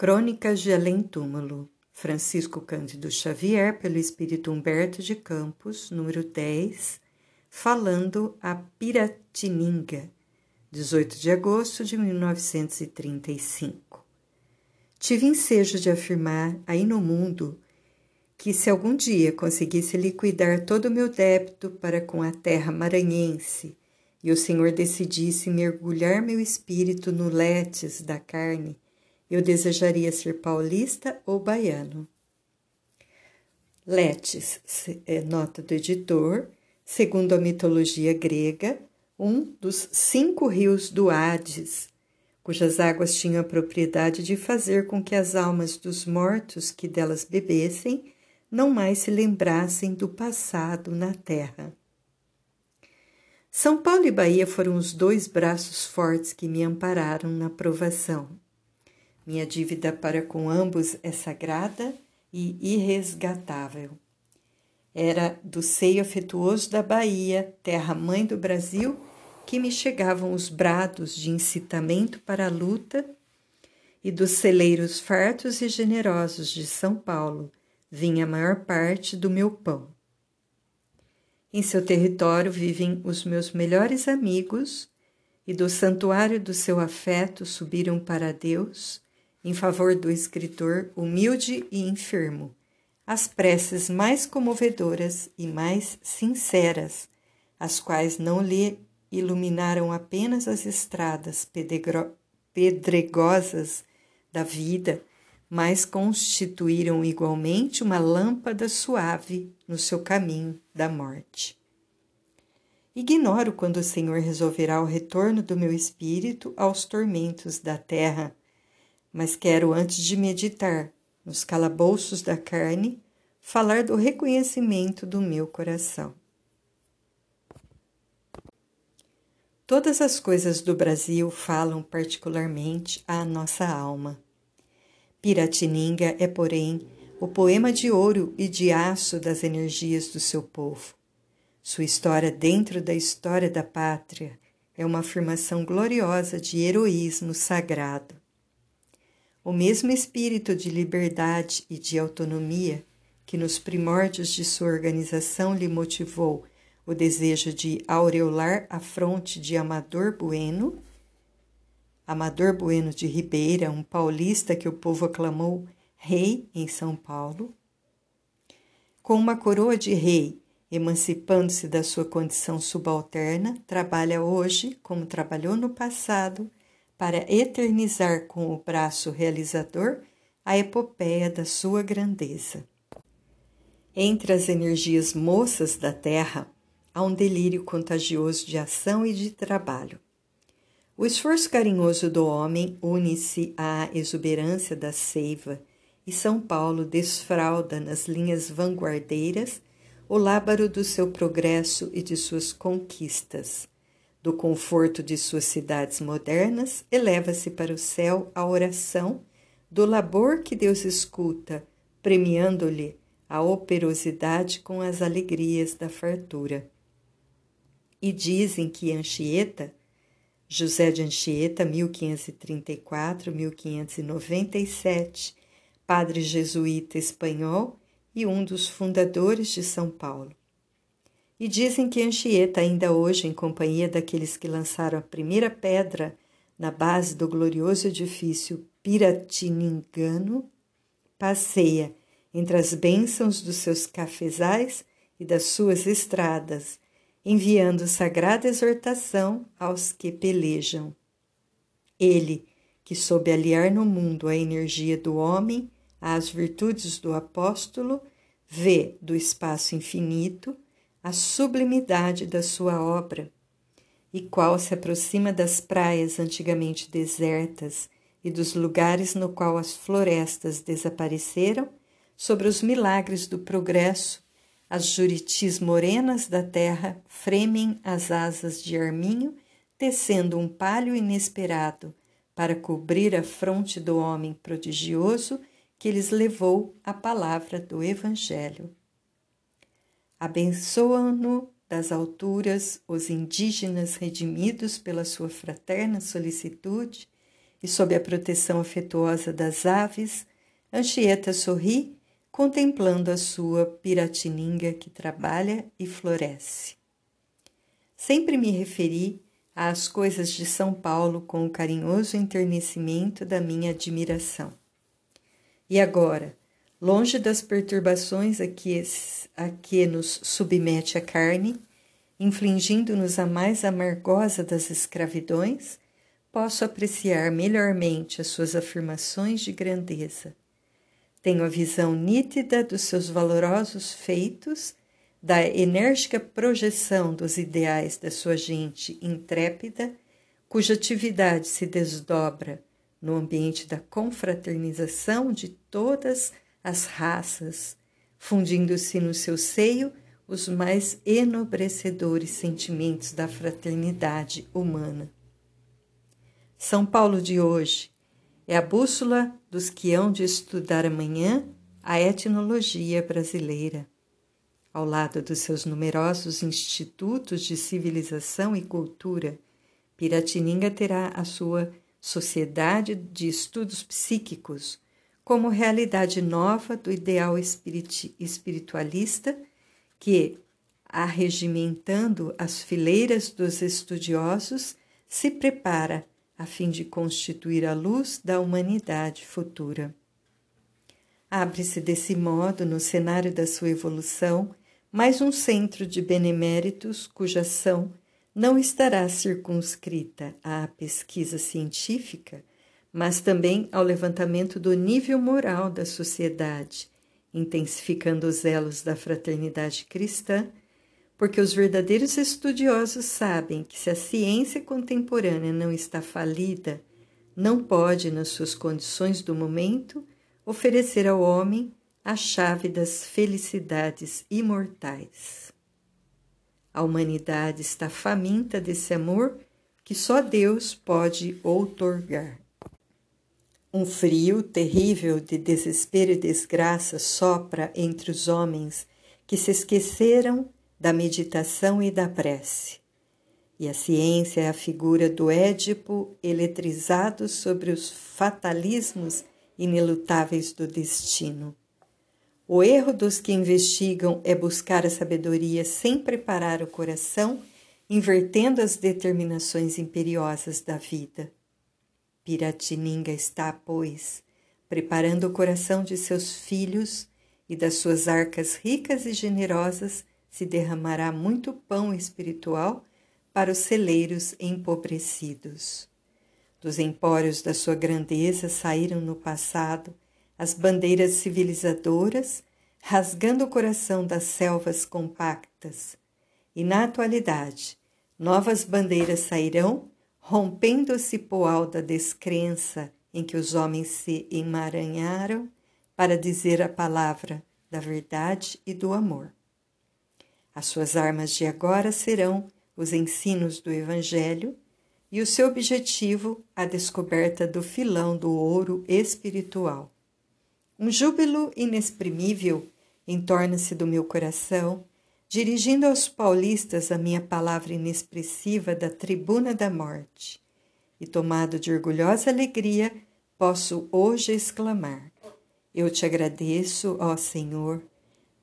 Crônicas de Além Túmulo, Francisco Cândido Xavier, pelo Espírito Humberto de Campos, número 10, falando a Piratininga, 18 de agosto de 1935. Tive ensejo de afirmar aí no mundo que se algum dia conseguisse liquidar todo o meu débito para com a terra maranhense e o Senhor decidisse mergulhar meu espírito no letes da carne, eu desejaria ser paulista ou baiano. Letes, é nota do editor, segundo a mitologia grega, um dos cinco rios do Hades, cujas águas tinham a propriedade de fazer com que as almas dos mortos que delas bebessem não mais se lembrassem do passado na terra. São Paulo e Bahia foram os dois braços fortes que me ampararam na provação. Minha dívida para com ambos é sagrada e irresgatável. Era do seio afetuoso da Bahia, terra-mãe do Brasil, que me chegavam os brados de incitamento para a luta, e dos celeiros fartos e generosos de São Paulo vinha a maior parte do meu pão. Em seu território vivem os meus melhores amigos, e do santuário do seu afeto subiram para Deus em favor do escritor humilde e enfermo, as preces mais comovedoras e mais sinceras, as quais não lhe iluminaram apenas as estradas pedregosas da vida, mas constituíram igualmente uma lâmpada suave no seu caminho da morte. Ignoro quando o Senhor resolverá o retorno do meu espírito aos tormentos da terra mas quero, antes de meditar nos calabouços da carne, falar do reconhecimento do meu coração. Todas as coisas do Brasil falam particularmente à nossa alma. Piratininga é, porém, o poema de ouro e de aço das energias do seu povo. Sua história dentro da história da pátria é uma afirmação gloriosa de heroísmo sagrado. O mesmo espírito de liberdade e de autonomia que nos primórdios de sua organização lhe motivou o desejo de aureolar a fronte de Amador Bueno, Amador Bueno de Ribeira, um paulista que o povo aclamou rei em São Paulo, com uma coroa de rei, emancipando-se da sua condição subalterna, trabalha hoje, como trabalhou no passado, para eternizar com o braço realizador a epopeia da sua grandeza. Entre as energias moças da terra, há um delírio contagioso de ação e de trabalho. O esforço carinhoso do homem une-se à exuberância da seiva, e São Paulo desfralda nas linhas vanguardeiras o lábaro do seu progresso e de suas conquistas do conforto de suas cidades modernas, eleva-se para o céu a oração do labor que Deus escuta, premiando-lhe a operosidade com as alegrias da fartura. E dizem que Anchieta, José de Anchieta, 1534-1597, padre jesuíta espanhol e um dos fundadores de São Paulo, e dizem que Anchieta, ainda hoje, em companhia daqueles que lançaram a primeira pedra na base do glorioso edifício Piratiningano, passeia entre as bênçãos dos seus cafezais e das suas estradas, enviando sagrada exortação aos que pelejam. Ele, que soube aliar no mundo a energia do homem às virtudes do apóstolo, vê do espaço infinito a sublimidade da sua obra, e qual se aproxima das praias antigamente desertas e dos lugares no qual as florestas desapareceram, sobre os milagres do progresso, as juritis morenas da terra fremem as asas de arminho, tecendo um palho inesperado para cobrir a fronte do homem prodigioso que lhes levou a palavra do Evangelho. Abençoa-no das alturas os indígenas redimidos pela sua fraterna solicitude e sob a proteção afetuosa das aves, Anchieta sorri, contemplando a sua piratininga que trabalha e floresce. Sempre me referi às coisas de São Paulo com o carinhoso enternecimento da minha admiração. E agora, longe das perturbações a que, a que nos submete a carne, infligindo-nos a mais amargosa das escravidões, posso apreciar melhormente as suas afirmações de grandeza. Tenho a visão nítida dos seus valorosos feitos, da enérgica projeção dos ideais da sua gente intrépida, cuja atividade se desdobra no ambiente da confraternização de todas as raças, fundindo-se no seu seio os mais enobrecedores sentimentos da fraternidade humana. São Paulo de hoje é a bússola dos que hão de estudar amanhã a etnologia brasileira. Ao lado dos seus numerosos institutos de civilização e cultura, Piratininga terá a sua Sociedade de Estudos Psíquicos como realidade nova do ideal espiritualista que, arregimentando as fileiras dos estudiosos, se prepara a fim de constituir a luz da humanidade futura. Abre-se desse modo, no cenário da sua evolução, mais um centro de beneméritos cuja ação não estará circunscrita à pesquisa científica, mas também ao levantamento do nível moral da sociedade, intensificando os elos da fraternidade cristã porque os verdadeiros estudiosos sabem que se a ciência contemporânea não está falida, não pode, nas suas condições do momento, oferecer ao homem a chave das felicidades imortais. A humanidade está faminta desse amor que só Deus pode outorgar. Um frio terrível de desespero e desgraça sopra entre os homens que se esqueceram da meditação e da prece. E a ciência é a figura do Édipo eletrizado sobre os fatalismos inelutáveis do destino. O erro dos que investigam é buscar a sabedoria sem preparar o coração, invertendo as determinações imperiosas da vida. Piratininga está, pois, preparando o coração de seus filhos e das suas arcas ricas e generosas se derramará muito pão espiritual para os celeiros empobrecidos. Dos empórios da sua grandeza saíram no passado as bandeiras civilizadoras, rasgando o coração das selvas compactas. E na atualidade, novas bandeiras sairão, rompendo o cipoal da descrença em que os homens se emaranharam para dizer a palavra da verdade e do amor. As suas armas de agora serão os ensinos do Evangelho e o seu objetivo a descoberta do filão do ouro espiritual. Um júbilo inexprimível entorna-se do meu coração, dirigindo aos paulistas a minha palavra inexpressiva da tribuna da morte. E tomado de orgulhosa alegria, posso hoje exclamar: Eu te agradeço, ó Senhor,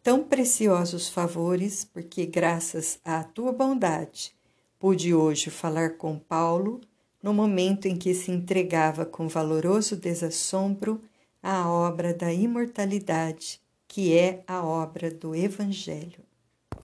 tão preciosos favores, porque, graças à tua bondade, pude hoje falar com Paulo no momento em que se entregava com valoroso desassombro à obra da imortalidade, que é a obra do Evangelho.